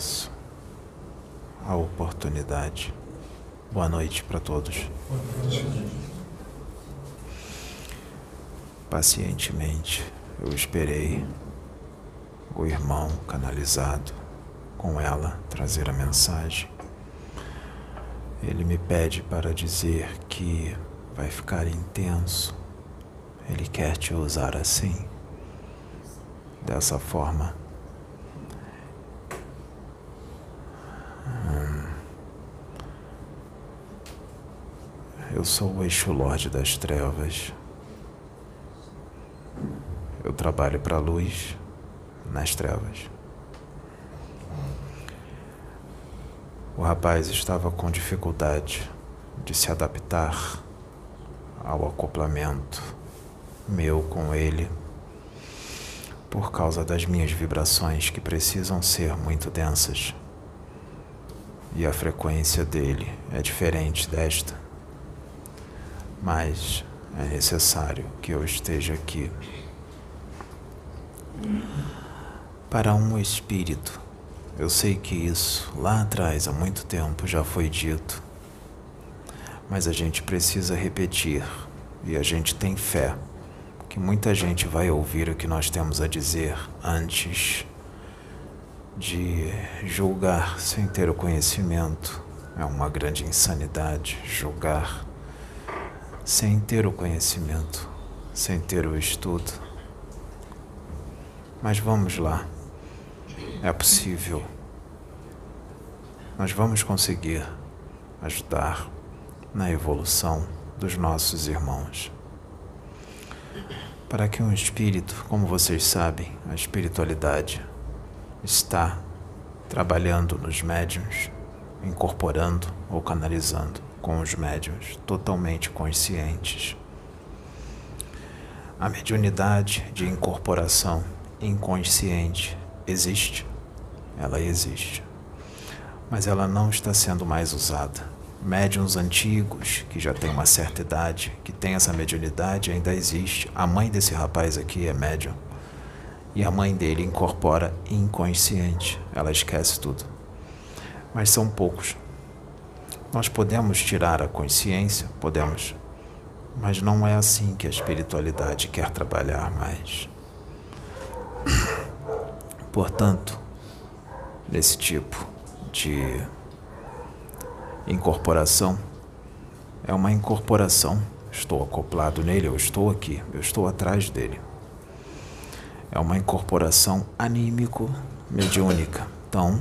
agradeço a oportunidade. Boa noite para todos. Pacientemente eu esperei o irmão canalizado com ela trazer a mensagem. Ele me pede para dizer que vai ficar intenso. Ele quer te usar assim, dessa forma. Eu sou o eixo Lorde das Trevas. Eu trabalho para a luz nas trevas. O rapaz estava com dificuldade de se adaptar ao acoplamento meu com ele por causa das minhas vibrações que precisam ser muito densas. E a frequência dele é diferente desta. Mas é necessário que eu esteja aqui para um espírito eu sei que isso lá atrás, há muito tempo, já foi dito. Mas a gente precisa repetir e a gente tem fé que muita gente vai ouvir o que nós temos a dizer antes de julgar sem ter o conhecimento. É uma grande insanidade julgar sem ter o conhecimento, sem ter o estudo. Mas vamos lá. É possível. Nós vamos conseguir ajudar na evolução dos nossos irmãos. Para que um espírito, como vocês sabem, a espiritualidade está trabalhando nos médiums, incorporando ou canalizando com os médiums totalmente conscientes. A mediunidade de incorporação inconsciente existe ela existe. Mas ela não está sendo mais usada. Médiuns antigos, que já têm uma certa idade, que têm essa mediunidade, ainda existe. A mãe desse rapaz aqui é médium. E a mãe dele incorpora inconsciente. Ela esquece tudo. Mas são poucos. Nós podemos tirar a consciência? Podemos. Mas não é assim que a espiritualidade quer trabalhar mais. Portanto, desse tipo de incorporação é uma incorporação. Estou acoplado nele, eu estou aqui, eu estou atrás dele. É uma incorporação anímico-mediúnica. Então,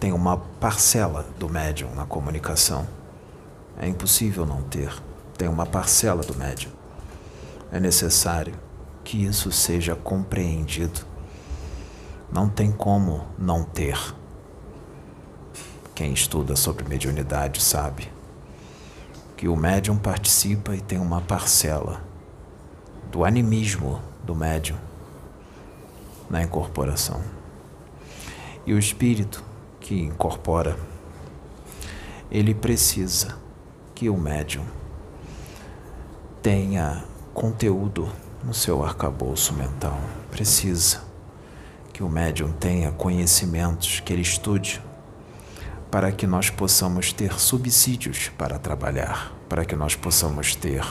tem uma parcela do médium na comunicação. É impossível não ter. Tem uma parcela do médium. É necessário que isso seja compreendido não tem como não ter. Quem estuda sobre mediunidade sabe que o médium participa e tem uma parcela do animismo do médium na incorporação. E o espírito que incorpora, ele precisa que o médium tenha conteúdo no seu arcabouço mental. Precisa que o médium tenha conhecimentos, que ele estude, para que nós possamos ter subsídios para trabalhar, para que nós possamos ter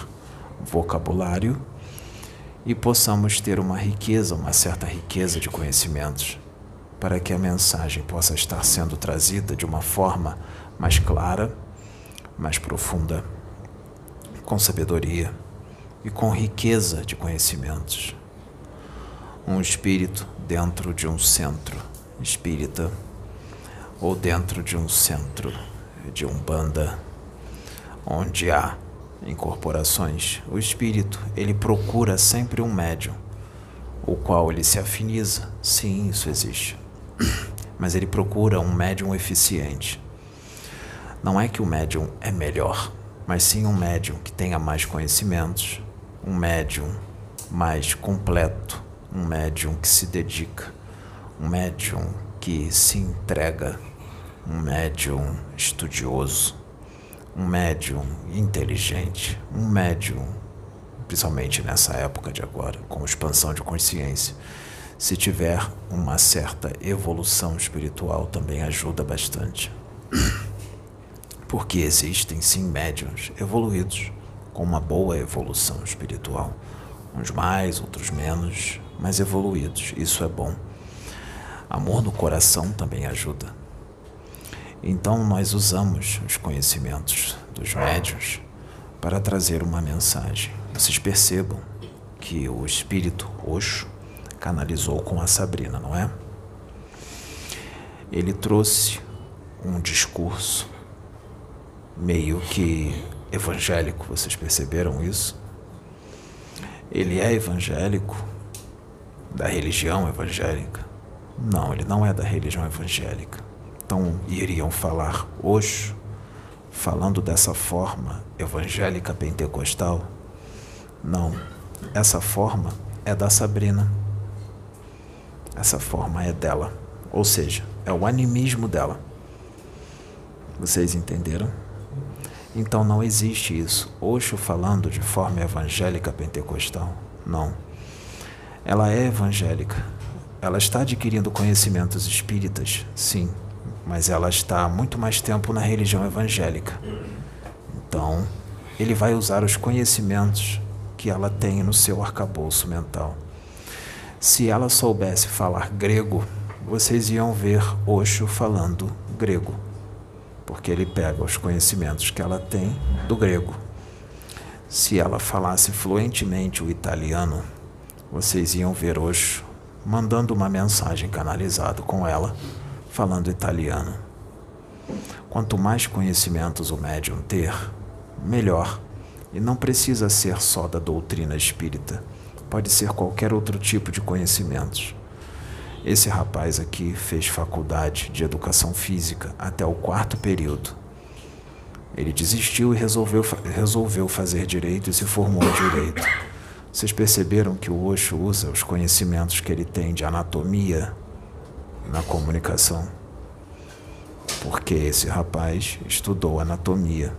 vocabulário e possamos ter uma riqueza, uma certa riqueza de conhecimentos, para que a mensagem possa estar sendo trazida de uma forma mais clara, mais profunda, com sabedoria e com riqueza de conhecimentos. Um espírito dentro de um centro espírita ou dentro de um centro de umbanda onde há incorporações, o espírito ele procura sempre um médium, o qual ele se afiniza. Sim, isso existe. Mas ele procura um médium eficiente. Não é que o médium é melhor, mas sim um médium que tenha mais conhecimentos, um médium mais completo, um médium que se dedica, um médium que se entrega, um médium estudioso, um médium inteligente, um médium, principalmente nessa época de agora, com expansão de consciência, Se tiver uma certa evolução espiritual, também ajuda bastante. Porque existem sim médiums evoluídos com uma boa evolução espiritual. Uns mais, outros menos, mas evoluídos. Isso é bom. Amor no coração também ajuda. Então, nós usamos os conhecimentos dos médios para trazer uma mensagem. Vocês percebam que o espírito Oxo canalizou com a Sabrina, não é? Ele trouxe um discurso meio que evangélico, vocês perceberam isso? Ele é evangélico, da religião evangélica? Não, ele não é da religião evangélica. Então iriam falar hoje, falando dessa forma evangélica pentecostal? Não, essa forma é da Sabrina. Essa forma é dela, ou seja, é o animismo dela. Vocês entenderam? Então não existe isso. Oxo falando de forma evangélica pentecostal. Não. Ela é evangélica. Ela está adquirindo conhecimentos espíritas, sim, mas ela está há muito mais tempo na religião evangélica. Então, ele vai usar os conhecimentos que ela tem no seu arcabouço mental. Se ela soubesse falar grego, vocês iam ver Osho falando grego porque ele pega os conhecimentos que ela tem do grego. Se ela falasse fluentemente o italiano, vocês iam ver hoje mandando uma mensagem canalizada com ela, falando italiano. Quanto mais conhecimentos o médium ter, melhor. E não precisa ser só da doutrina espírita, pode ser qualquer outro tipo de conhecimentos. Esse rapaz aqui fez faculdade de educação física até o quarto período. Ele desistiu e resolveu, resolveu fazer direito e se formou em direito. Vocês perceberam que o Osho usa os conhecimentos que ele tem de anatomia na comunicação? Porque esse rapaz estudou anatomia.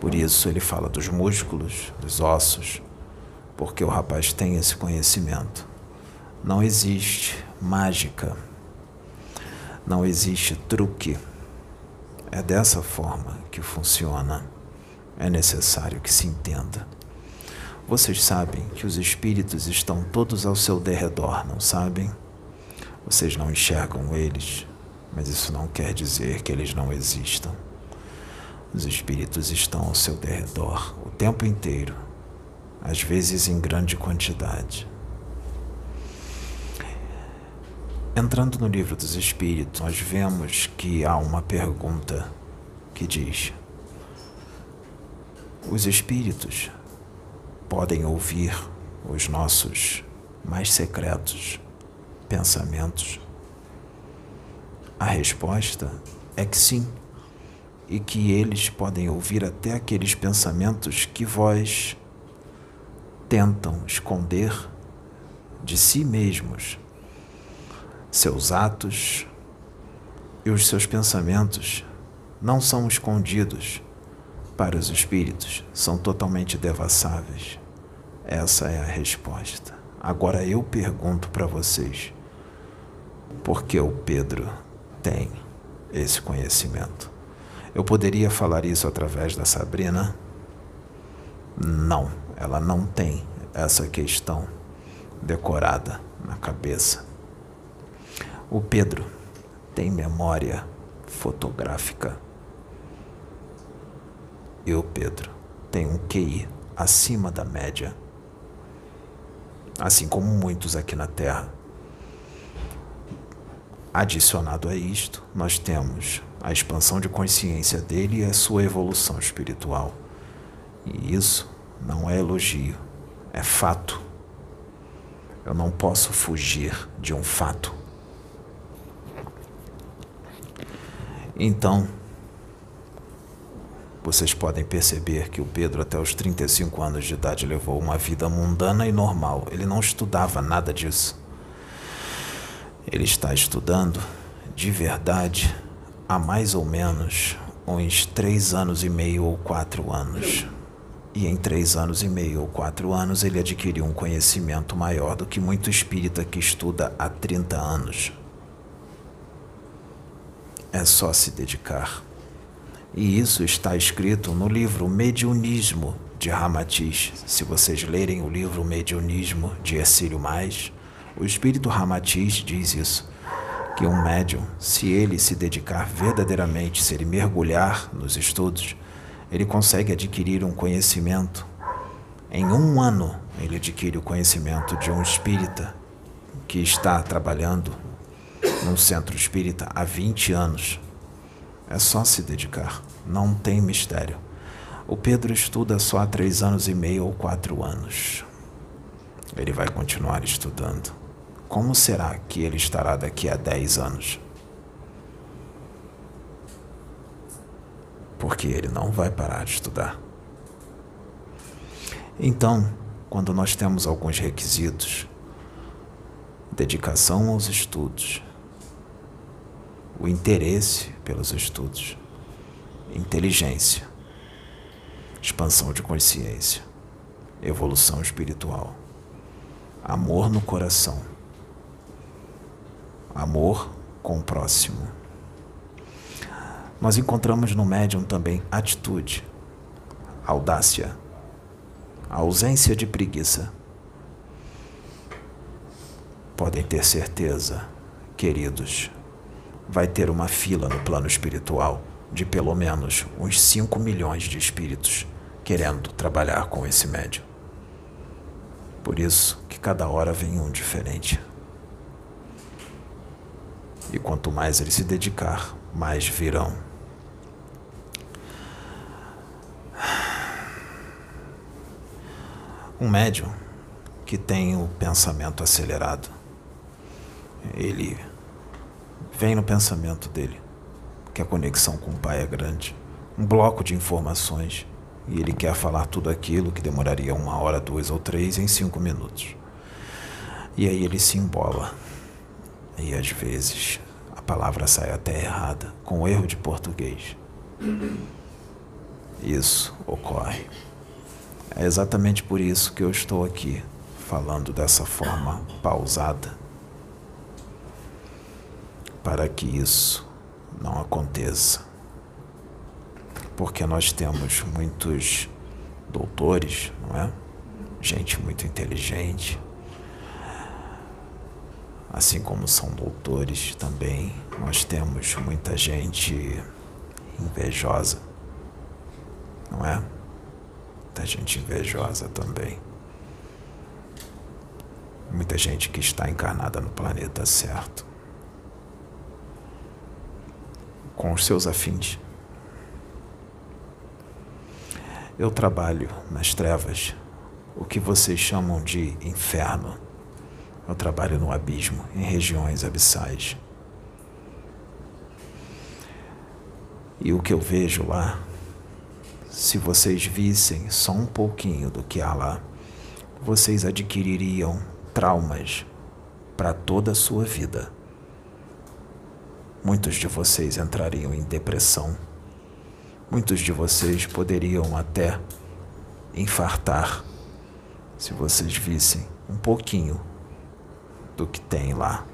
Por isso ele fala dos músculos, dos ossos, porque o rapaz tem esse conhecimento. Não existe mágica, não existe truque. É dessa forma que funciona. É necessário que se entenda. Vocês sabem que os espíritos estão todos ao seu derredor, não sabem? Vocês não enxergam eles, mas isso não quer dizer que eles não existam. Os espíritos estão ao seu derredor o tempo inteiro, às vezes em grande quantidade. Entrando no livro dos Espíritos, nós vemos que há uma pergunta que diz: Os Espíritos podem ouvir os nossos mais secretos pensamentos? A resposta é que sim, e que eles podem ouvir até aqueles pensamentos que vós tentam esconder de si mesmos seus atos e os seus pensamentos não são escondidos para os espíritos, são totalmente devassáveis. Essa é a resposta. Agora eu pergunto para vocês: por que o Pedro tem esse conhecimento? Eu poderia falar isso através da Sabrina? Não, ela não tem essa questão decorada na cabeça. O Pedro tem memória fotográfica. E o Pedro tem um QI acima da média. Assim como muitos aqui na Terra. Adicionado a isto, nós temos a expansão de consciência dele e a sua evolução espiritual. E isso não é elogio, é fato. Eu não posso fugir de um fato. Então, vocês podem perceber que o Pedro, até os 35 anos de idade, levou uma vida mundana e normal. Ele não estudava nada disso. Ele está estudando de verdade há mais ou menos uns três anos e meio ou quatro anos. E em três anos e meio ou quatro anos ele adquiriu um conhecimento maior do que muito espírita que estuda há 30 anos. É só se dedicar. E isso está escrito no livro Mediunismo de Ramatiz. Se vocês lerem o livro Mediunismo de Ercílio Mais, o espírito Ramatiz diz isso, que um médium, se ele se dedicar verdadeiramente, se ele mergulhar nos estudos, ele consegue adquirir um conhecimento. Em um ano, ele adquire o conhecimento de um espírita que está trabalhando num centro espírita há 20 anos. É só se dedicar, não tem mistério. O Pedro estuda só há três anos e meio ou quatro anos. Ele vai continuar estudando. Como será que ele estará daqui a dez anos? Porque ele não vai parar de estudar. Então, quando nós temos alguns requisitos, dedicação aos estudos, o interesse pelos estudos, inteligência, expansão de consciência, evolução espiritual, amor no coração, amor com o próximo. Nós encontramos no médium também atitude, audácia, ausência de preguiça. Podem ter certeza, queridos, vai ter uma fila no plano espiritual de pelo menos uns 5 milhões de espíritos querendo trabalhar com esse médium. Por isso que cada hora vem um diferente. E quanto mais ele se dedicar, mais virão. Um médium que tem o pensamento acelerado, ele vem no pensamento dele que a conexão com o Pai é grande, um bloco de informações, e ele quer falar tudo aquilo que demoraria uma hora, duas ou três em cinco minutos. E aí ele se embola. E às vezes a palavra sai até errada, com erro de português. Isso ocorre. É exatamente por isso que eu estou aqui, falando dessa forma pausada para que isso não aconteça. Porque nós temos muitos doutores, não é? Gente muito inteligente. Assim como são doutores também, nós temos muita gente invejosa, não é? Muita gente invejosa também. Muita gente que está encarnada no planeta certo. com os seus afins. Eu trabalho nas trevas, o que vocês chamam de inferno. Eu trabalho no abismo, em regiões abissais. E o que eu vejo lá, se vocês vissem só um pouquinho do que há lá, vocês adquiririam traumas para toda a sua vida. Muitos de vocês entrariam em depressão. Muitos de vocês poderiam até infartar se vocês vissem um pouquinho do que tem lá.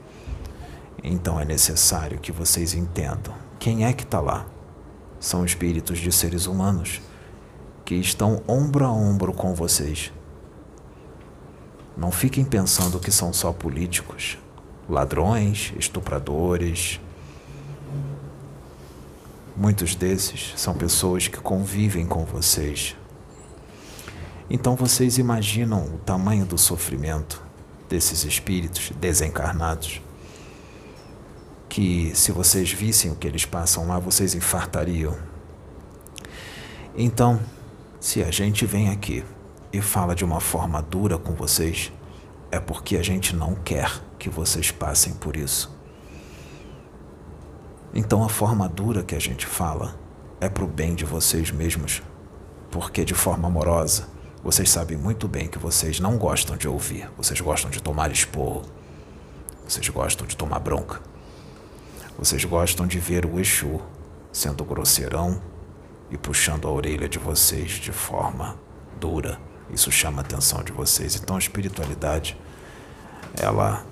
Então é necessário que vocês entendam quem é que está lá. São espíritos de seres humanos que estão ombro a ombro com vocês. Não fiquem pensando que são só políticos, ladrões, estupradores, Muitos desses são pessoas que convivem com vocês. Então vocês imaginam o tamanho do sofrimento desses espíritos desencarnados? Que se vocês vissem o que eles passam lá, vocês infartariam. Então, se a gente vem aqui e fala de uma forma dura com vocês, é porque a gente não quer que vocês passem por isso. Então a forma dura que a gente fala é para o bem de vocês mesmos, porque de forma amorosa vocês sabem muito bem que vocês não gostam de ouvir, vocês gostam de tomar esporro, vocês gostam de tomar bronca, vocês gostam de ver o Exu sendo grosseirão e puxando a orelha de vocês de forma dura. Isso chama a atenção de vocês. Então a espiritualidade, ela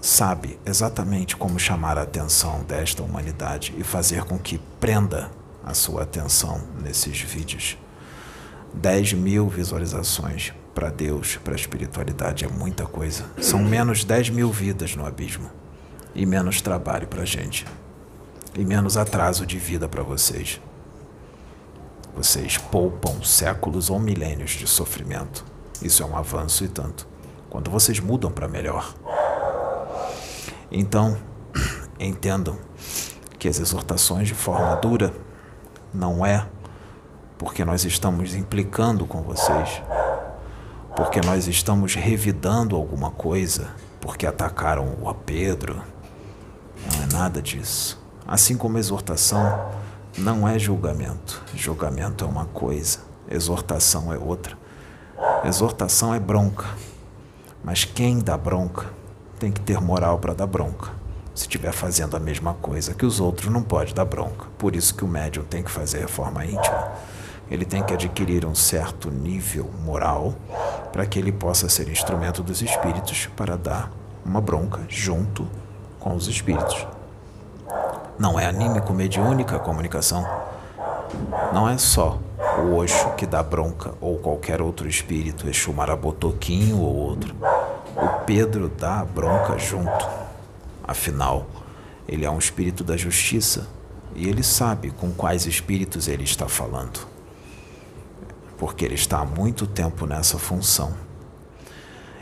sabe exatamente como chamar a atenção desta humanidade e fazer com que prenda a sua atenção nesses vídeos. 10 mil visualizações para Deus, para a espiritualidade é muita coisa. São menos 10 mil vidas no abismo e menos trabalho para a gente e menos atraso de vida para vocês. Vocês poupam séculos ou milênios de sofrimento. Isso é um avanço e tanto. Quando vocês mudam para melhor. Então, entendam que as exortações de forma dura não é porque nós estamos implicando com vocês, porque nós estamos revidando alguma coisa, porque atacaram o Pedro. Não é nada disso. Assim como exortação não é julgamento. Julgamento é uma coisa, exortação é outra. Exortação é bronca. Mas quem dá bronca tem que ter moral para dar bronca. Se estiver fazendo a mesma coisa que os outros, não pode dar bronca. Por isso que o médium tem que fazer reforma íntima. Ele tem que adquirir um certo nível moral para que ele possa ser instrumento dos espíritos para dar uma bronca junto com os espíritos. Não é anímico mediúnica a comunicação. Não é só o Oxo que dá bronca ou qualquer outro espírito, Exu Marabotoquinho ou outro. O Pedro dá bronca junto. Afinal, ele é um espírito da justiça e ele sabe com quais espíritos ele está falando. Porque ele está há muito tempo nessa função.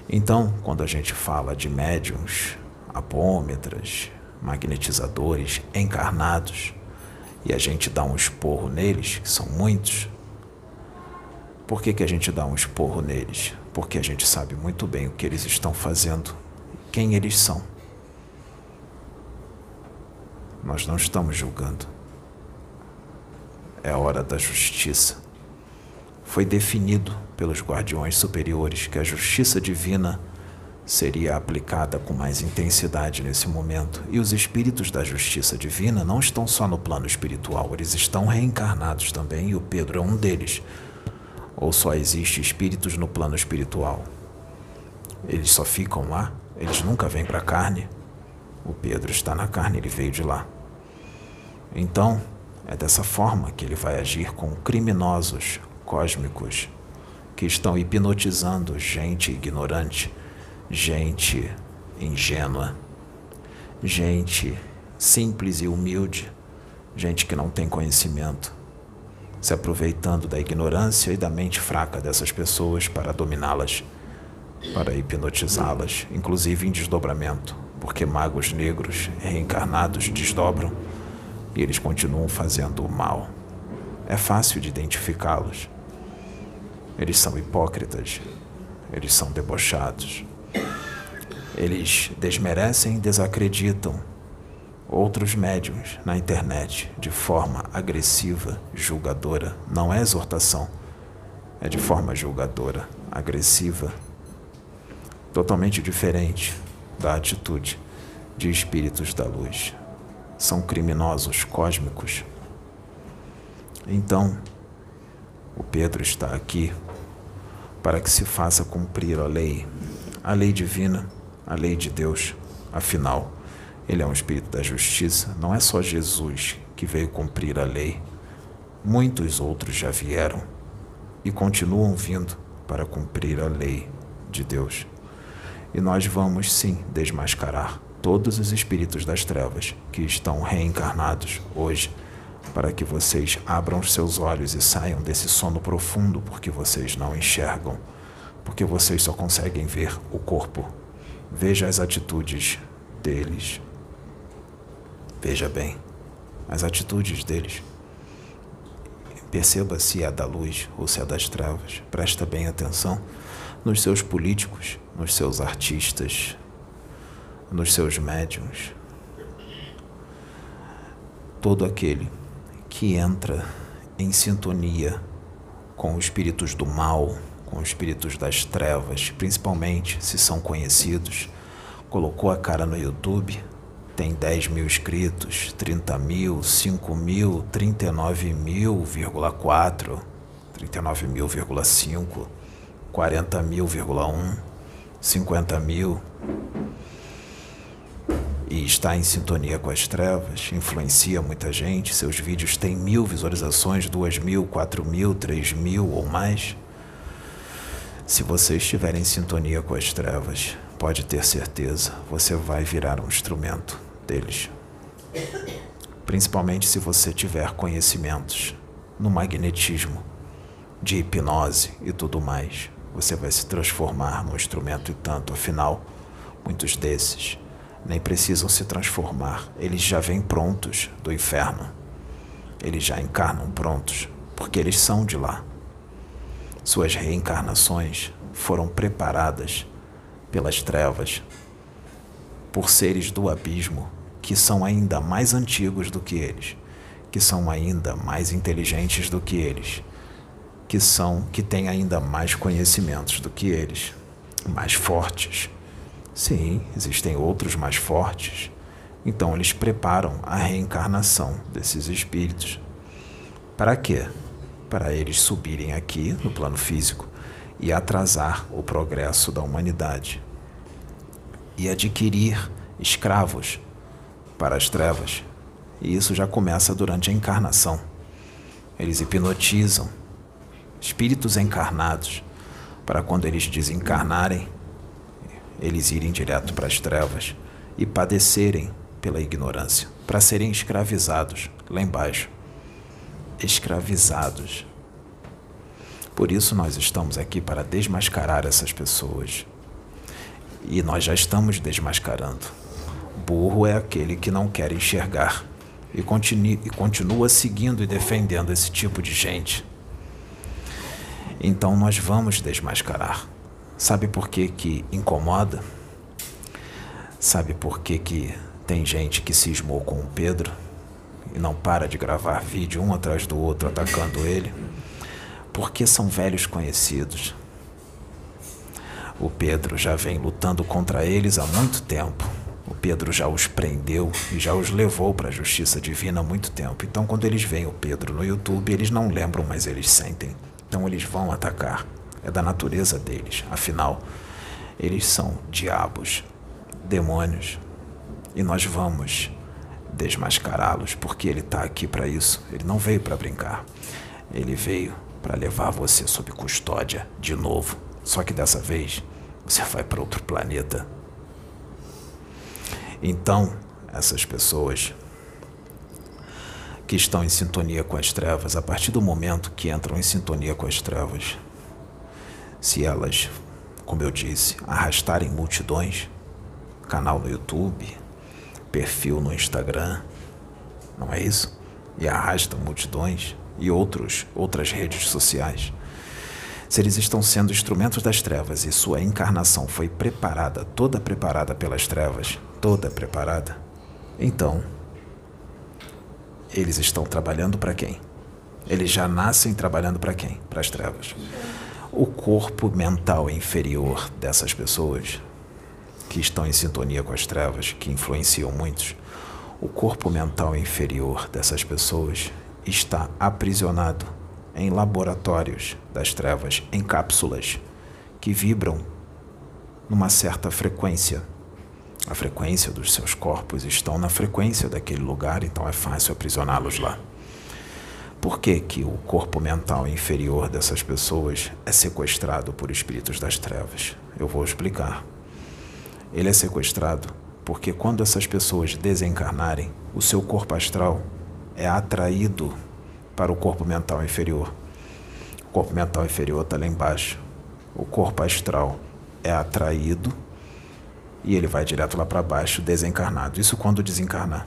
Então, quando a gente fala de médiums, apômetras, magnetizadores encarnados e a gente dá um esporro neles, que são muitos. Por que, que a gente dá um esporro neles? Porque a gente sabe muito bem o que eles estão fazendo, quem eles são. Nós não estamos julgando. É hora da justiça. Foi definido pelos guardiões superiores que a justiça divina seria aplicada com mais intensidade nesse momento. E os espíritos da justiça divina não estão só no plano espiritual, eles estão reencarnados também, e o Pedro é um deles. Ou só existe espíritos no plano espiritual? Eles só ficam lá? Eles nunca vêm para a carne? O Pedro está na carne, ele veio de lá. Então, é dessa forma que ele vai agir com criminosos cósmicos que estão hipnotizando gente ignorante gente ingênua, gente simples e humilde, gente que não tem conhecimento, se aproveitando da ignorância e da mente fraca dessas pessoas para dominá-las, para hipnotizá-las, inclusive em desdobramento, porque magos negros reencarnados desdobram e eles continuam fazendo o mal. É fácil de identificá-los. Eles são hipócritas, eles são debochados, eles desmerecem e desacreditam outros médiums na internet de forma agressiva, julgadora. Não é exortação, é de forma julgadora, agressiva, totalmente diferente da atitude de espíritos da luz. São criminosos cósmicos. Então, o Pedro está aqui para que se faça cumprir a lei, a lei divina a lei de Deus. Afinal, ele é um espírito da justiça, não é só Jesus que veio cumprir a lei. Muitos outros já vieram e continuam vindo para cumprir a lei de Deus. E nós vamos sim desmascarar todos os espíritos das trevas que estão reencarnados hoje, para que vocês abram os seus olhos e saiam desse sono profundo, porque vocês não enxergam, porque vocês só conseguem ver o corpo Veja as atitudes deles. Veja bem as atitudes deles. Perceba se é da luz ou se é das trevas. Presta bem atenção nos seus políticos, nos seus artistas, nos seus médiums. Todo aquele que entra em sintonia com os espíritos do mal, com espíritos das trevas, principalmente se são conhecidos. Colocou a cara no YouTube, tem 10 mil inscritos, 30 mil, 5 mil, 39 mil, 4. 39 mil,5, 40 mil,1, 50 mil. E está em sintonia com as trevas, influencia muita gente. Seus vídeos têm mil visualizações, duas mil, quatro mil, três mil ou mais. Se você estiver em sintonia com as trevas, pode ter certeza, você vai virar um instrumento deles. Principalmente se você tiver conhecimentos no magnetismo, de hipnose e tudo mais. Você vai se transformar num instrumento e tanto, afinal, muitos desses nem precisam se transformar, eles já vêm prontos do inferno. Eles já encarnam prontos, porque eles são de lá. Suas reencarnações foram preparadas pelas trevas, por seres do abismo que são ainda mais antigos do que eles, que são ainda mais inteligentes do que eles, que são que têm ainda mais conhecimentos do que eles, mais fortes. Sim, existem outros mais fortes. Então eles preparam a reencarnação desses espíritos. Para quê? Para eles subirem aqui no plano físico e atrasar o progresso da humanidade e adquirir escravos para as trevas. E isso já começa durante a encarnação. Eles hipnotizam espíritos encarnados para quando eles desencarnarem, eles irem direto para as trevas e padecerem pela ignorância, para serem escravizados lá embaixo escravizados. Por isso nós estamos aqui para desmascarar essas pessoas. E nós já estamos desmascarando. Burro é aquele que não quer enxergar e, continue, e continua seguindo e defendendo esse tipo de gente. Então nós vamos desmascarar. Sabe por que, que incomoda? Sabe por que, que tem gente que cismou com o Pedro? E não para de gravar vídeo um atrás do outro atacando ele, porque são velhos conhecidos. O Pedro já vem lutando contra eles há muito tempo. O Pedro já os prendeu e já os levou para a justiça divina há muito tempo. Então, quando eles veem o Pedro no YouTube, eles não lembram, mas eles sentem. Então, eles vão atacar. É da natureza deles. Afinal, eles são diabos, demônios. E nós vamos desmascará-los, porque ele está aqui para isso. Ele não veio para brincar. Ele veio para levar você sob custódia de novo. Só que dessa vez você vai para outro planeta. Então, essas pessoas que estão em sintonia com as trevas, a partir do momento que entram em sintonia com as trevas, se elas, como eu disse, arrastarem multidões, canal no YouTube, perfil no Instagram, não é isso? E arrasta multidões e outros, outras redes sociais. Se eles estão sendo instrumentos das trevas e sua encarnação foi preparada, toda preparada pelas trevas, toda preparada, então eles estão trabalhando para quem? Eles já nascem trabalhando para quem? Para as trevas. O corpo mental inferior dessas pessoas que estão em sintonia com as trevas, que influenciam muitos, o corpo mental inferior dessas pessoas está aprisionado em laboratórios das trevas, em cápsulas que vibram numa certa frequência. A frequência dos seus corpos estão na frequência daquele lugar, então é fácil aprisioná-los lá. Por que, que o corpo mental inferior dessas pessoas é sequestrado por espíritos das trevas? Eu vou explicar. Ele é sequestrado porque quando essas pessoas desencarnarem, o seu corpo astral é atraído para o corpo mental inferior. O corpo mental inferior está lá embaixo. O corpo astral é atraído e ele vai direto lá para baixo, desencarnado. Isso quando desencarnar.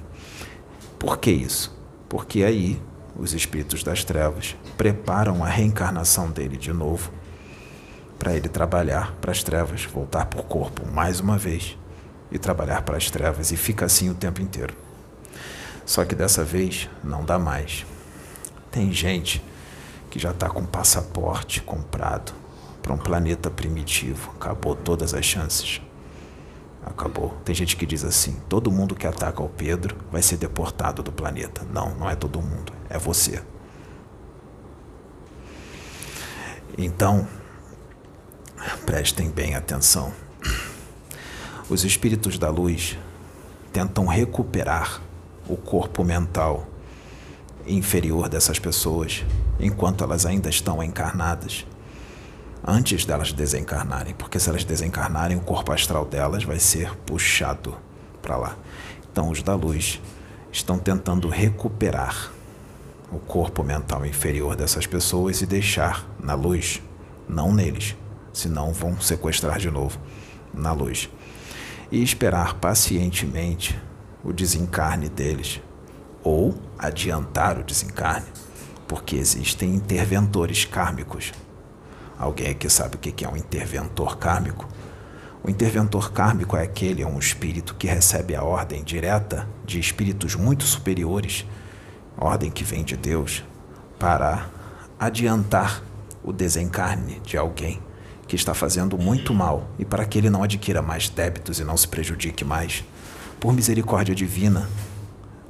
Por que isso? Porque aí os espíritos das trevas preparam a reencarnação dele de novo para ele trabalhar para as trevas, voltar para o corpo mais uma vez e trabalhar para as trevas, e fica assim o tempo inteiro. Só que dessa vez não dá mais. Tem gente que já está com passaporte comprado para um planeta primitivo. Acabou todas as chances. Acabou. Tem gente que diz assim: todo mundo que ataca o Pedro vai ser deportado do planeta. Não, não é todo mundo. É você. Então, prestem bem atenção. Os espíritos da luz tentam recuperar o corpo mental inferior dessas pessoas enquanto elas ainda estão encarnadas, antes delas desencarnarem, porque se elas desencarnarem, o corpo astral delas vai ser puxado para lá. Então, os da luz estão tentando recuperar o corpo mental inferior dessas pessoas e deixar na luz, não neles, senão vão sequestrar de novo na luz. E esperar pacientemente o desencarne deles, ou adiantar o desencarne, porque existem interventores kármicos. Alguém aqui sabe o que é um interventor kármico? O interventor kármico é aquele, é um espírito que recebe a ordem direta de espíritos muito superiores ordem que vem de Deus, para adiantar o desencarne de alguém que está fazendo muito mal e para que ele não adquira mais débitos e não se prejudique mais. Por misericórdia divina,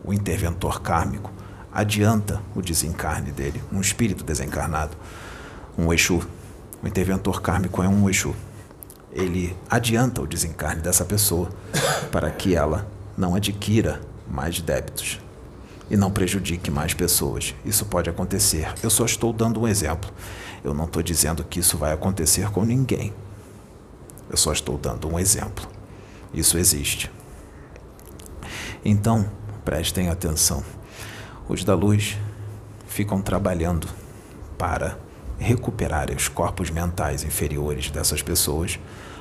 o interventor kármico adianta o desencarne dele, um espírito desencarnado, um Exu. O interventor kármico é um Exu. Ele adianta o desencarne dessa pessoa para que ela não adquira mais débitos e não prejudique mais pessoas. Isso pode acontecer. Eu só estou dando um exemplo. Eu não estou dizendo que isso vai acontecer com ninguém. Eu só estou dando um exemplo. Isso existe. Então, prestem atenção. Os da luz ficam trabalhando para recuperar os corpos mentais inferiores dessas pessoas,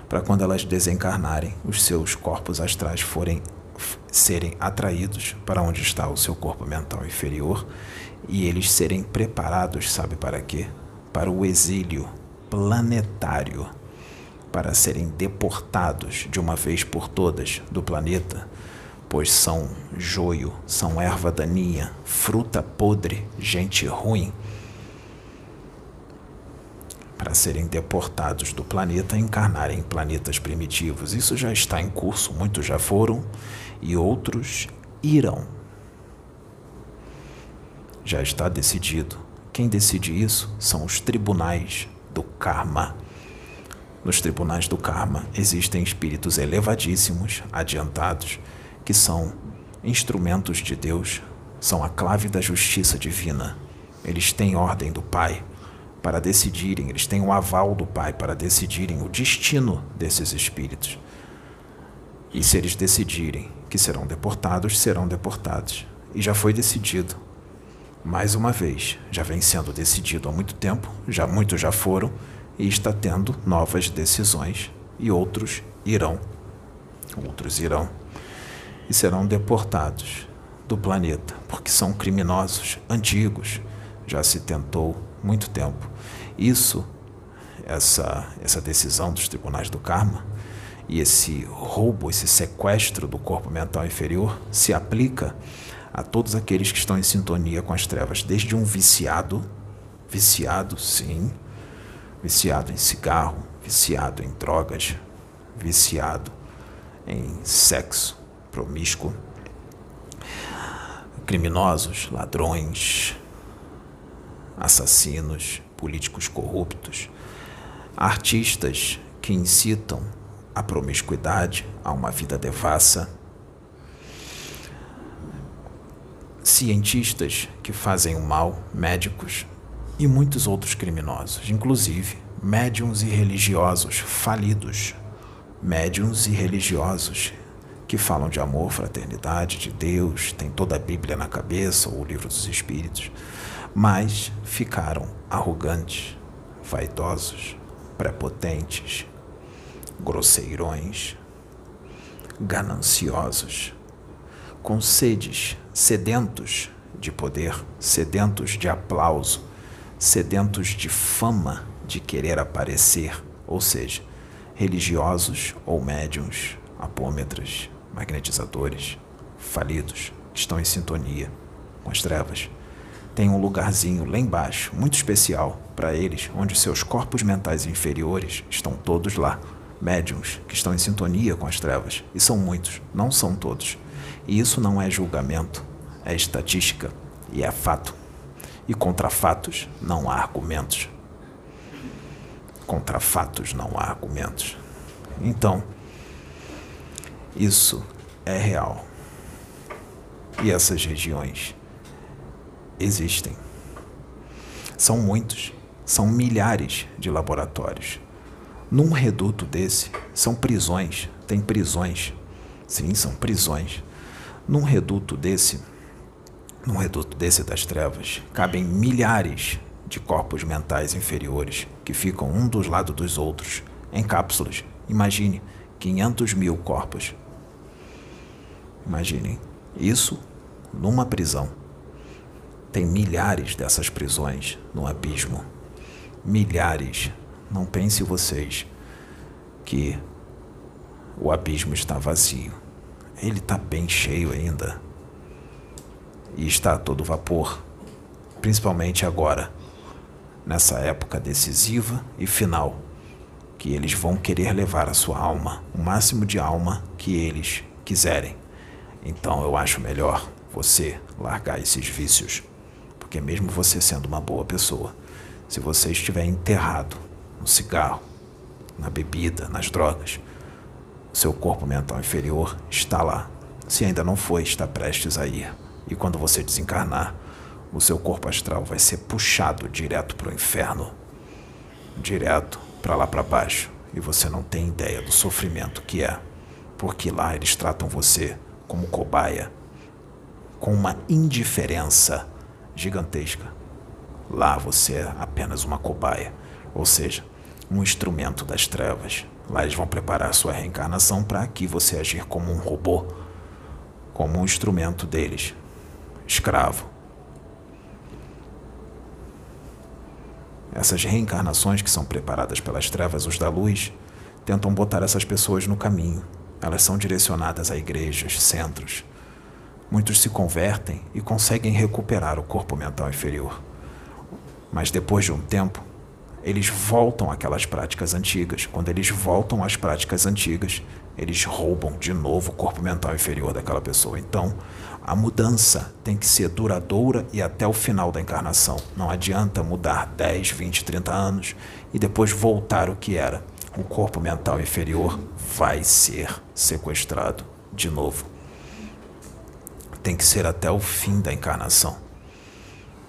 para quando elas desencarnarem, os seus corpos astrais forem serem atraídos para onde está o seu corpo mental inferior e eles serem preparados, sabe para quê? Para o exílio planetário, para serem deportados de uma vez por todas do planeta, pois são joio, são erva daninha, fruta podre, gente ruim para serem deportados do planeta e encarnarem em planetas primitivos. Isso já está em curso, muitos já foram e outros irão. Já está decidido. Quem decide isso são os tribunais do karma. Nos tribunais do karma existem espíritos elevadíssimos, adiantados, que são instrumentos de Deus, são a clave da justiça divina. Eles têm ordem do Pai para decidirem, eles têm o aval do Pai para decidirem o destino desses espíritos. E se eles decidirem que serão deportados, serão deportados. E já foi decidido. Mais uma vez, já vem sendo decidido há muito tempo, já muitos já foram e está tendo novas decisões e outros irão. Outros irão e serão deportados do planeta, porque são criminosos antigos. Já se tentou muito tempo. Isso, essa, essa decisão dos tribunais do karma e esse roubo, esse sequestro do corpo mental inferior se aplica a todos aqueles que estão em sintonia com as trevas, desde um viciado, viciado sim, viciado em cigarro, viciado em drogas, viciado em sexo promíscuo, criminosos, ladrões, assassinos, políticos corruptos, artistas que incitam a promiscuidade, a uma vida devassa, cientistas que fazem o mal, médicos e muitos outros criminosos, inclusive médiums e religiosos falidos, médiums e religiosos que falam de amor, fraternidade, de Deus, tem toda a Bíblia na cabeça ou o livro dos Espíritos, mas ficaram arrogantes, vaidosos, prepotentes, grosseirões, gananciosos, com sedes, sedentos de poder, sedentos de aplauso, sedentos de fama, de querer aparecer, ou seja, religiosos ou médiums, apômetras, magnetizadores, falidos, que estão em sintonia com as trevas. Tem um lugarzinho lá embaixo, muito especial para eles, onde seus corpos mentais inferiores estão todos lá, médiums que estão em sintonia com as trevas, e são muitos, não são todos. E isso não é julgamento, é estatística e é fato. E contra fatos não há argumentos. Contra fatos não há argumentos. Então, isso é real. E essas regiões existem. São muitos, são milhares de laboratórios. Num reduto desse, são prisões, tem prisões. Sim, são prisões. Num reduto desse, num reduto desse das trevas, cabem milhares de corpos mentais inferiores que ficam um dos lados dos outros, em cápsulas. Imagine 500 mil corpos. Imaginem isso numa prisão. Tem milhares dessas prisões no abismo. Milhares. Não pense vocês que o abismo está vazio. Ele está bem cheio ainda. E está a todo vapor. Principalmente agora, nessa época decisiva e final, que eles vão querer levar a sua alma, o máximo de alma que eles quiserem. Então eu acho melhor você largar esses vícios, porque mesmo você sendo uma boa pessoa, se você estiver enterrado no cigarro, na bebida, nas drogas, seu corpo mental inferior está lá. Se ainda não foi, está prestes a ir. E quando você desencarnar, o seu corpo astral vai ser puxado direto para o inferno direto para lá para baixo. E você não tem ideia do sofrimento que é, porque lá eles tratam você como cobaia, com uma indiferença gigantesca. Lá você é apenas uma cobaia, ou seja, um instrumento das trevas. Lá eles vão preparar sua reencarnação para aqui você agir como um robô, como um instrumento deles, escravo. Essas reencarnações que são preparadas pelas trevas, os da luz, tentam botar essas pessoas no caminho. Elas são direcionadas a igrejas, centros, Muitos se convertem e conseguem recuperar o corpo mental inferior. Mas depois de um tempo, eles voltam àquelas práticas antigas. Quando eles voltam às práticas antigas, eles roubam de novo o corpo mental inferior daquela pessoa. Então, a mudança tem que ser duradoura e até o final da encarnação. Não adianta mudar 10, 20, 30 anos e depois voltar o que era. O corpo mental inferior vai ser sequestrado de novo tem que ser até o fim da encarnação.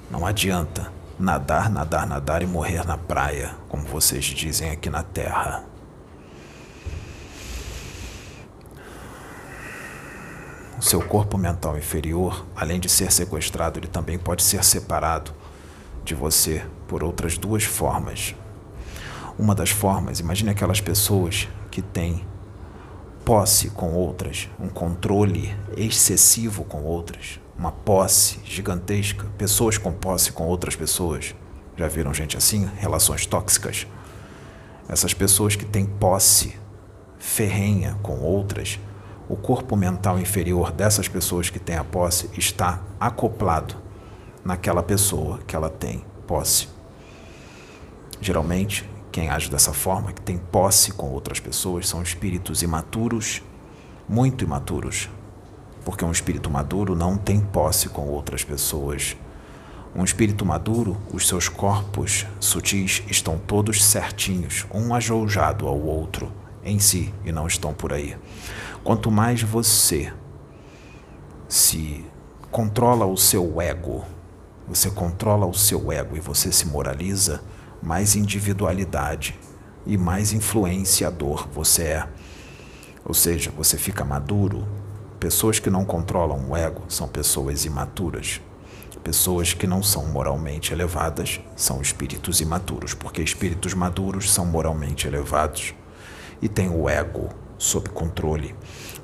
Não adianta nadar, nadar, nadar e morrer na praia, como vocês dizem aqui na Terra. O seu corpo mental inferior, além de ser sequestrado, ele também pode ser separado de você por outras duas formas. Uma das formas, imagine aquelas pessoas que têm posse com outras, um controle excessivo com outras, uma posse gigantesca, pessoas com posse com outras pessoas. Já viram gente assim? Relações tóxicas. Essas pessoas que têm posse ferrenha com outras, o corpo mental inferior dessas pessoas que têm a posse está acoplado naquela pessoa que ela tem posse. Geralmente, quem age dessa forma, que tem posse com outras pessoas, são espíritos imaturos, muito imaturos. Porque um espírito maduro não tem posse com outras pessoas. Um espírito maduro, os seus corpos sutis estão todos certinhos, um ajoujado ao outro em si e não estão por aí. Quanto mais você se controla o seu ego, você controla o seu ego e você se moraliza, mais individualidade e mais influenciador você é. Ou seja, você fica maduro. Pessoas que não controlam o ego são pessoas imaturas. Pessoas que não são moralmente elevadas são espíritos imaturos, porque espíritos maduros são moralmente elevados e têm o ego sob controle.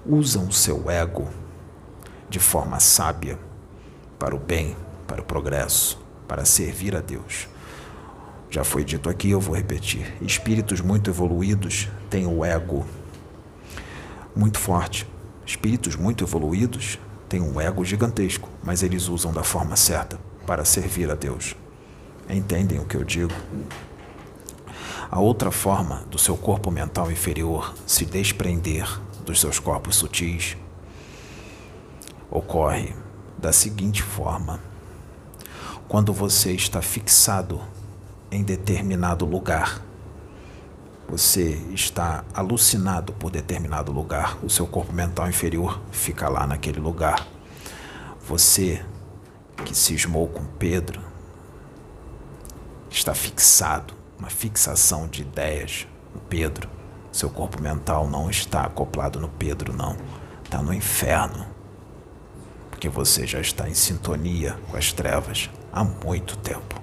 Usam o seu ego de forma sábia para o bem, para o progresso, para servir a Deus. Já foi dito aqui, eu vou repetir. Espíritos muito evoluídos têm o ego muito forte. Espíritos muito evoluídos têm um ego gigantesco, mas eles usam da forma certa para servir a Deus. Entendem o que eu digo? A outra forma do seu corpo mental inferior se desprender dos seus corpos sutis ocorre da seguinte forma: quando você está fixado em determinado lugar. Você está alucinado por determinado lugar, o seu corpo mental inferior fica lá naquele lugar. Você que cismou com Pedro está fixado, uma fixação de ideias no Pedro. Seu corpo mental não está acoplado no Pedro, não. Está no inferno. Porque você já está em sintonia com as trevas há muito tempo.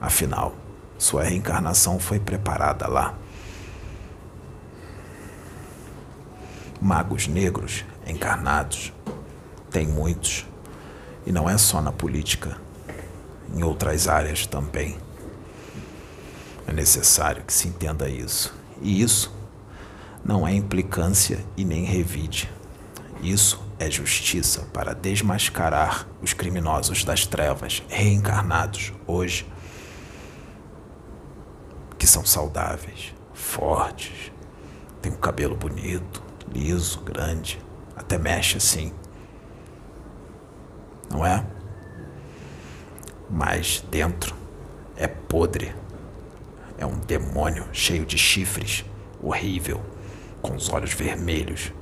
Afinal, sua reencarnação foi preparada lá. Magos negros encarnados tem muitos. E não é só na política, em outras áreas também. É necessário que se entenda isso. E isso não é implicância e nem revide. Isso é justiça para desmascarar os criminosos das trevas reencarnados hoje que são saudáveis, fortes, tem um cabelo bonito, liso, grande, até mexe assim. Não é? Mas dentro é podre. É um demônio cheio de chifres, horrível, com os olhos vermelhos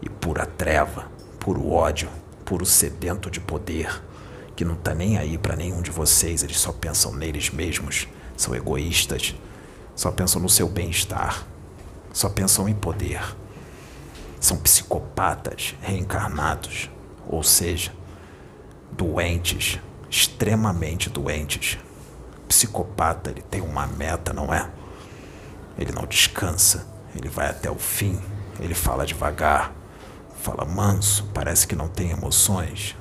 e pura treva, puro ódio, puro sedento de poder, que não tá nem aí para nenhum de vocês, eles só pensam neles mesmos, são egoístas, só pensam no seu bem-estar, só pensam em poder. São psicopatas reencarnados, ou seja, doentes, extremamente doentes. Psicopata, ele tem uma meta, não é? Ele não descansa, ele vai até o fim, ele fala devagar, fala manso, parece que não tem emoções.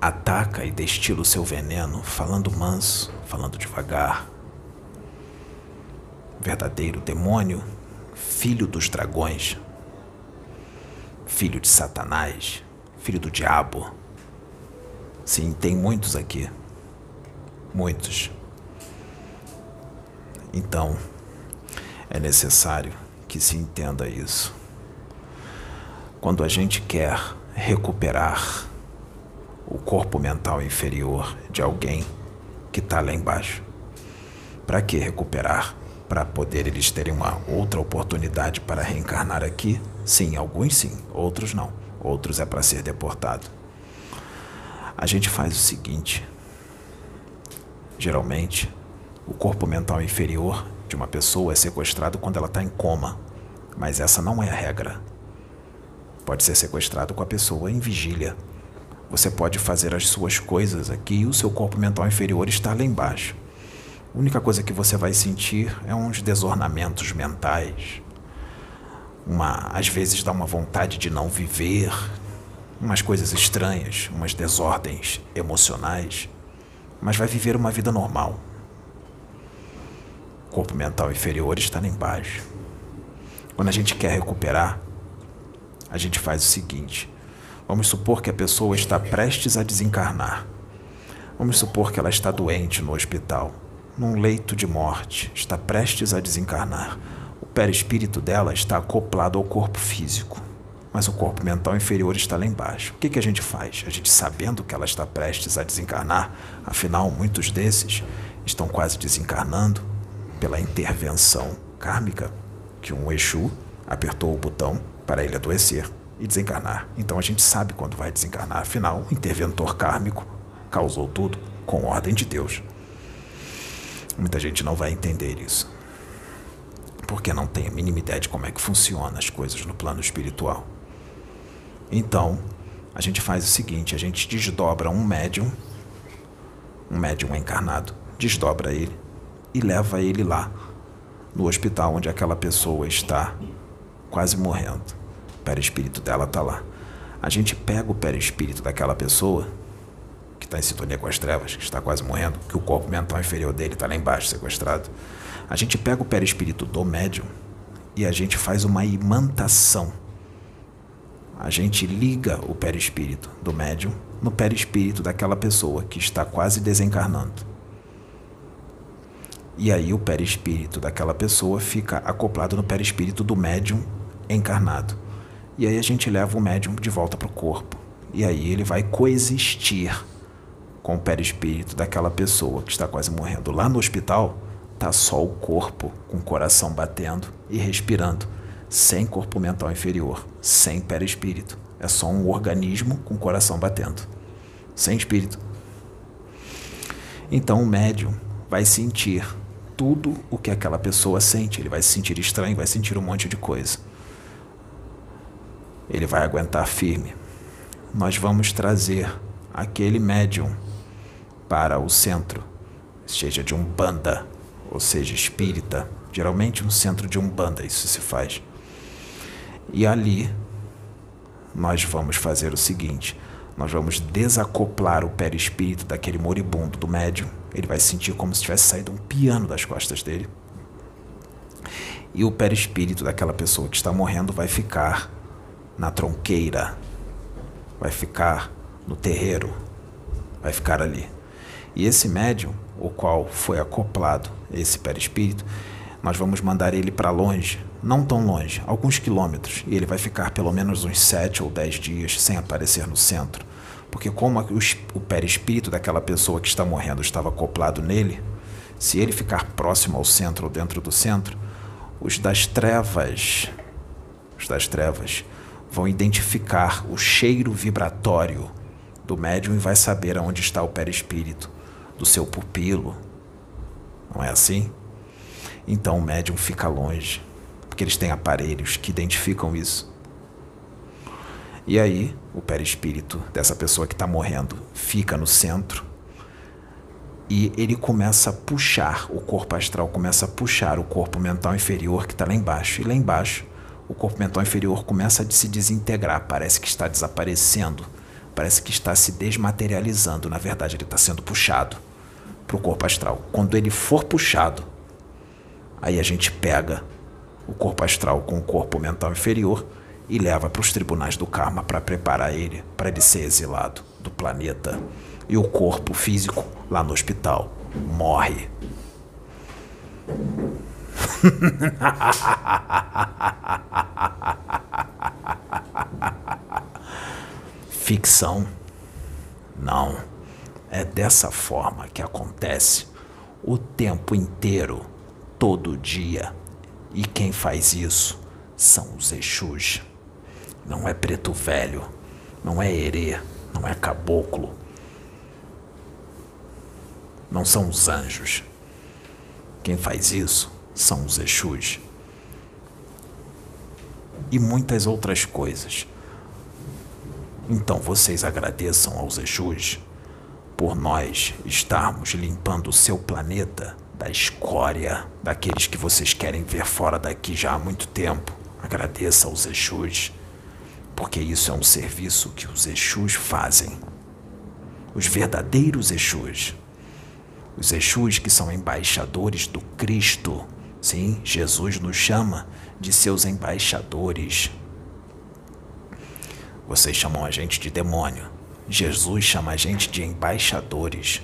Ataca e destila o seu veneno, falando manso, falando devagar. Verdadeiro demônio, filho dos dragões, filho de Satanás, filho do diabo. Sim, tem muitos aqui. Muitos. Então, é necessário que se entenda isso. Quando a gente quer recuperar o corpo mental inferior de alguém que está lá embaixo. Para que recuperar? Para poder eles terem uma outra oportunidade para reencarnar aqui? Sim, alguns sim, outros não. Outros é para ser deportado. A gente faz o seguinte: geralmente, o corpo mental inferior de uma pessoa é sequestrado quando ela está em coma, mas essa não é a regra. Pode ser sequestrado com a pessoa em vigília, você pode fazer as suas coisas aqui e o seu corpo mental inferior está lá embaixo. A única coisa que você vai sentir é uns desornamentos mentais. Uma, às vezes dá uma vontade de não viver, umas coisas estranhas, umas desordens emocionais, mas vai viver uma vida normal. O corpo mental inferior está lá embaixo. Quando a gente quer recuperar, a gente faz o seguinte: Vamos supor que a pessoa está prestes a desencarnar. Vamos supor que ela está doente no hospital, num leito de morte, está prestes a desencarnar. O perispírito dela está acoplado ao corpo físico, mas o corpo mental inferior está lá embaixo. O que, que a gente faz? A gente, sabendo que ela está prestes a desencarnar, afinal, muitos desses estão quase desencarnando pela intervenção kármica que um Exu apertou o botão para ele adoecer e desencarnar. Então a gente sabe quando vai desencarnar. Afinal, o interventor kármico causou tudo com ordem de Deus. Muita gente não vai entender isso. Porque não tem a mínima ideia de como é que funcionam as coisas no plano espiritual. Então, a gente faz o seguinte: a gente desdobra um médium, um médium encarnado, desdobra ele e leva ele lá, no hospital onde aquela pessoa está quase morrendo perispírito dela está lá. A gente pega o perispírito daquela pessoa que está em sintonia com as trevas, que está quase morrendo, que o corpo mental inferior dele está lá embaixo, sequestrado. A gente pega o perispírito do médium e a gente faz uma imantação. A gente liga o perispírito do médium no perispírito daquela pessoa que está quase desencarnando. E aí o perispírito daquela pessoa fica acoplado no perispírito do médium encarnado. E aí a gente leva o médium de volta para o corpo. E aí ele vai coexistir com o perispírito daquela pessoa que está quase morrendo. Lá no hospital, tá só o corpo com o coração batendo e respirando, sem corpo mental inferior, sem perispírito. É só um organismo com o coração batendo, sem espírito. Então o médium vai sentir tudo o que aquela pessoa sente. Ele vai se sentir estranho, vai sentir um monte de coisa. Ele vai aguentar firme. Nós vamos trazer aquele médium para o centro, seja de umbanda, ou seja, espírita. Geralmente um centro de umbanda isso se faz. E ali nós vamos fazer o seguinte: nós vamos desacoplar o perispírito daquele moribundo do médium. Ele vai sentir como se tivesse saído um piano das costas dele. E o perispírito daquela pessoa que está morrendo vai ficar na tronqueira, vai ficar no terreiro, vai ficar ali. E esse médium, o qual foi acoplado esse perispírito, nós vamos mandar ele para longe, não tão longe, alguns quilômetros, e ele vai ficar pelo menos uns sete ou dez dias sem aparecer no centro. Porque como o perispírito daquela pessoa que está morrendo estava acoplado nele, se ele ficar próximo ao centro ou dentro do centro, os das trevas, os das trevas vão identificar o cheiro vibratório do médium e vai saber aonde está o perispírito do seu pupilo. Não é assim? Então o médium fica longe, porque eles têm aparelhos que identificam isso. E aí, o perispírito dessa pessoa que está morrendo fica no centro e ele começa a puxar, o corpo astral começa a puxar o corpo mental inferior que está lá embaixo. E lá embaixo, o corpo mental inferior começa a se desintegrar, parece que está desaparecendo, parece que está se desmaterializando. Na verdade, ele está sendo puxado para o corpo astral. Quando ele for puxado, aí a gente pega o corpo astral com o corpo mental inferior e leva para os tribunais do karma para preparar ele para ele ser exilado do planeta. E o corpo físico lá no hospital morre. Ficção? Não. É dessa forma que acontece o tempo inteiro, todo dia. E quem faz isso são os Exus. Não é preto velho, não é herê, não é caboclo. Não são os anjos. Quem faz isso são os Exus. E muitas outras coisas. Então vocês agradeçam aos Exus por nós estarmos limpando o seu planeta da escória daqueles que vocês querem ver fora daqui já há muito tempo. Agradeça aos Exus porque isso é um serviço que os Exus fazem. Os verdadeiros Exus. Os Exus que são embaixadores do Cristo. Sim, Jesus nos chama de seus embaixadores. Vocês chamam a gente de demônio. Jesus chama a gente de embaixadores.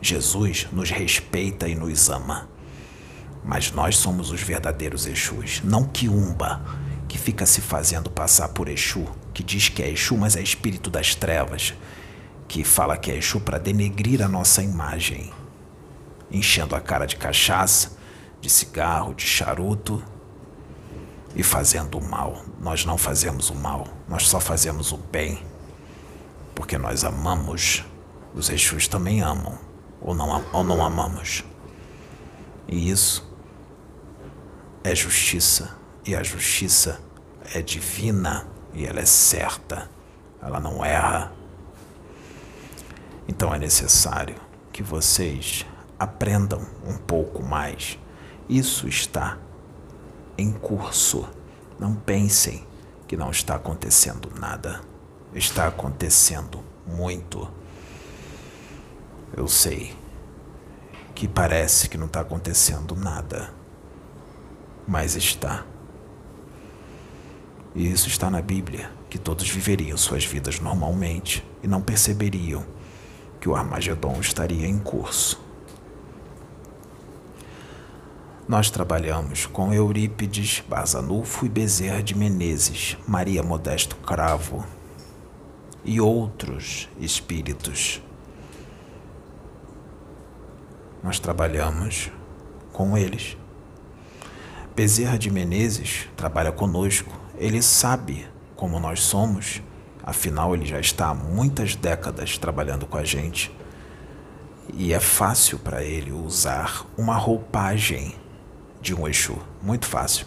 Jesus nos respeita e nos ama. Mas nós somos os verdadeiros Exus, não Quiumba, que fica se fazendo passar por Exu, que diz que é Exu, mas é espírito das trevas, que fala que é Exu para denegrir a nossa imagem, enchendo a cara de cachaça, de cigarro, de charuto e fazendo o mal. Nós não fazemos o mal, nós só fazemos o bem, porque nós amamos. Os Exus também amam, ou não, ou não amamos. E isso é justiça. E a justiça é divina e ela é certa, ela não erra. Então é necessário que vocês aprendam um pouco mais. Isso está em curso. Não pensem que não está acontecendo nada. Está acontecendo muito. Eu sei que parece que não está acontecendo nada, mas está. E isso está na Bíblia, que todos viveriam suas vidas normalmente e não perceberiam que o Armagedon estaria em curso. Nós trabalhamos com Eurípides, Bazanulfo e Bezerra de Menezes, Maria Modesto Cravo e outros espíritos. Nós trabalhamos com eles. Bezerra de Menezes trabalha conosco, ele sabe como nós somos, afinal, ele já está há muitas décadas trabalhando com a gente. E é fácil para ele usar uma roupagem de um Exu, muito fácil.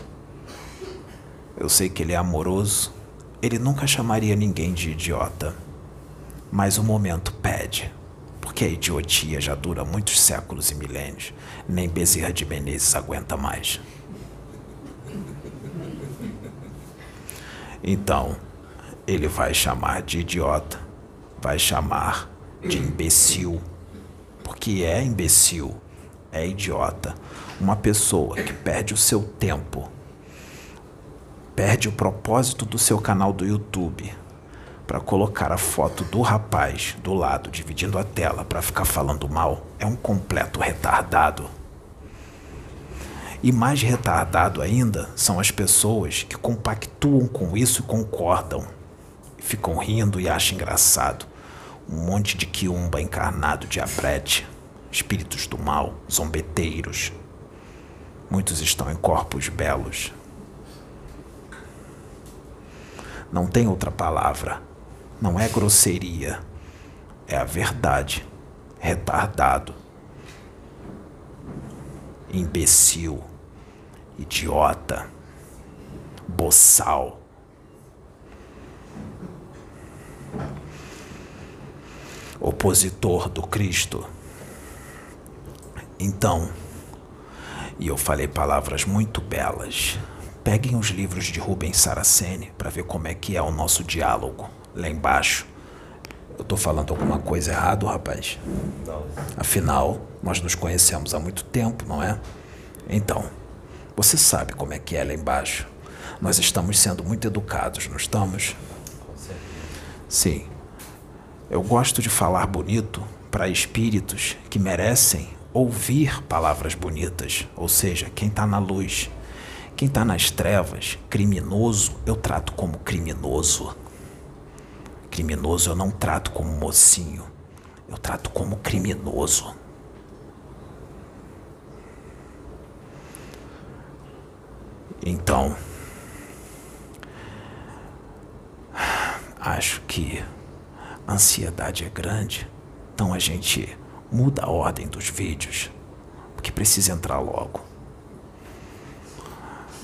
Eu sei que ele é amoroso, ele nunca chamaria ninguém de idiota. Mas o momento pede, porque a idiotia já dura muitos séculos e milênios. Nem Bezerra de Menezes aguenta mais. Então, ele vai chamar de idiota, vai chamar de imbecil, porque é imbecil, é idiota. Uma pessoa que perde o seu tempo, perde o propósito do seu canal do YouTube para colocar a foto do rapaz do lado, dividindo a tela para ficar falando mal, é um completo retardado. E mais retardado ainda são as pessoas que compactuam com isso e concordam. Ficam rindo e acham engraçado. Um monte de quiumba encarnado de abrete, espíritos do mal, zombeteiros. Muitos estão em corpos belos. Não tem outra palavra. Não é grosseria. É a verdade. Retardado imbecil, idiota, boçal. Opositor do Cristo. Então, e eu falei palavras muito belas. Peguem os livros de Rubens Saraceni para ver como é que é o nosso diálogo lá embaixo. Eu tô falando alguma coisa errado, rapaz? Não. Afinal, nós nos conhecemos há muito tempo, não é? Então, você sabe como é que é lá embaixo. Nós estamos sendo muito educados, não estamos? Com certeza. Sim. Eu gosto de falar bonito para espíritos que merecem ouvir palavras bonitas, ou seja, quem está na luz. Quem está nas trevas, criminoso, eu trato como criminoso. Criminoso eu não trato como mocinho, eu trato como criminoso. Então, acho que a ansiedade é grande, então a gente muda a ordem dos vídeos, porque precisa entrar logo.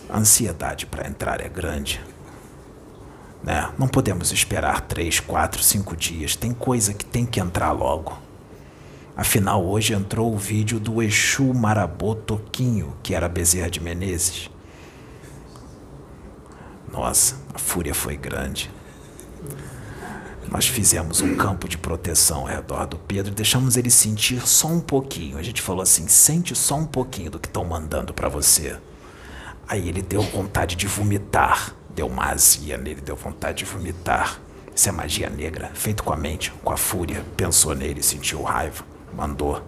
A ansiedade para entrar é grande. Né? Não podemos esperar três, quatro, cinco dias. Tem coisa que tem que entrar logo. Afinal, hoje entrou o vídeo do Exu Marabô Toquinho, que era Bezerra de Menezes. Nossa, a fúria foi grande. Nós fizemos um campo de proteção ao redor do Pedro e deixamos ele sentir só um pouquinho. A gente falou assim: sente só um pouquinho do que estão mandando para você. Aí ele deu vontade de vomitar. Deu uma azia nele, deu vontade de vomitar. Isso é magia negra, feito com a mente, com a fúria. Pensou nele, sentiu raiva, mandou.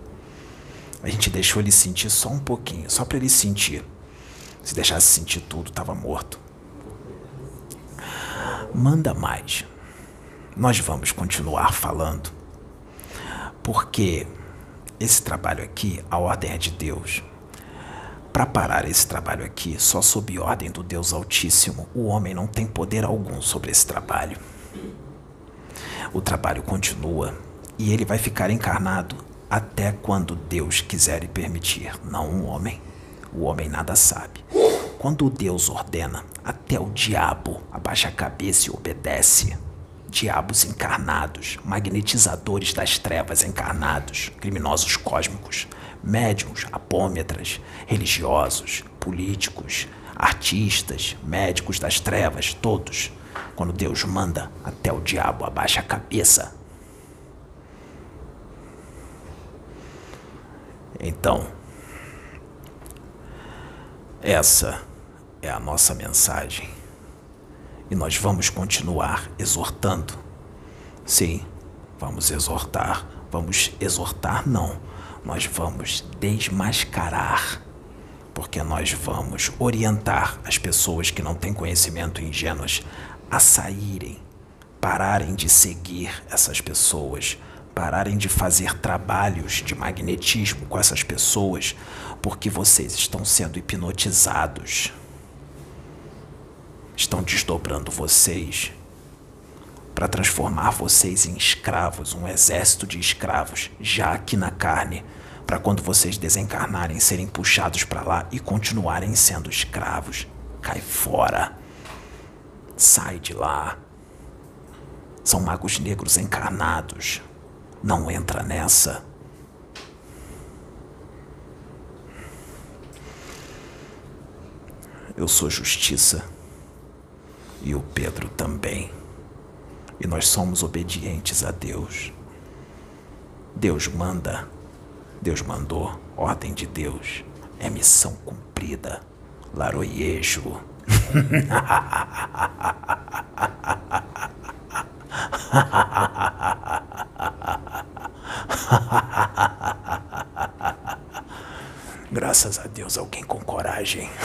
A gente deixou ele sentir só um pouquinho, só para ele sentir. Se deixasse sentir tudo, tava morto. Manda mais. Nós vamos continuar falando. Porque esse trabalho aqui, a ordem é de Deus. Para parar esse trabalho aqui, só sob ordem do Deus Altíssimo, o homem não tem poder algum sobre esse trabalho. O trabalho continua e ele vai ficar encarnado até quando Deus quiser e permitir, não um homem. O homem nada sabe. Quando Deus ordena, até o diabo abaixa a cabeça e obedece. Diabos encarnados, magnetizadores das trevas encarnados, criminosos cósmicos, médiums, apômetras, religiosos, políticos, artistas, médicos das trevas, todos. Quando Deus manda, até o diabo abaixa a cabeça. Então, essa é a nossa mensagem. E nós vamos continuar exortando. Sim, vamos exortar. Vamos exortar, não nós vamos desmascarar, porque nós vamos orientar as pessoas que não têm conhecimento ingênuas a saírem, pararem de seguir essas pessoas, pararem de fazer trabalhos de magnetismo com essas pessoas, porque vocês estão sendo hipnotizados. Estão desdobrando vocês para transformar vocês em escravos, um exército de escravos, já aqui na carne, para quando vocês desencarnarem serem puxados para lá e continuarem sendo escravos. Cai fora. Sai de lá. São magos negros encarnados. Não entra nessa. Eu sou justiça. E o Pedro também. E nós somos obedientes a Deus. Deus manda. Deus mandou. Ordem de Deus. É missão cumprida. Laroiejo. Graças a Deus, alguém com coragem.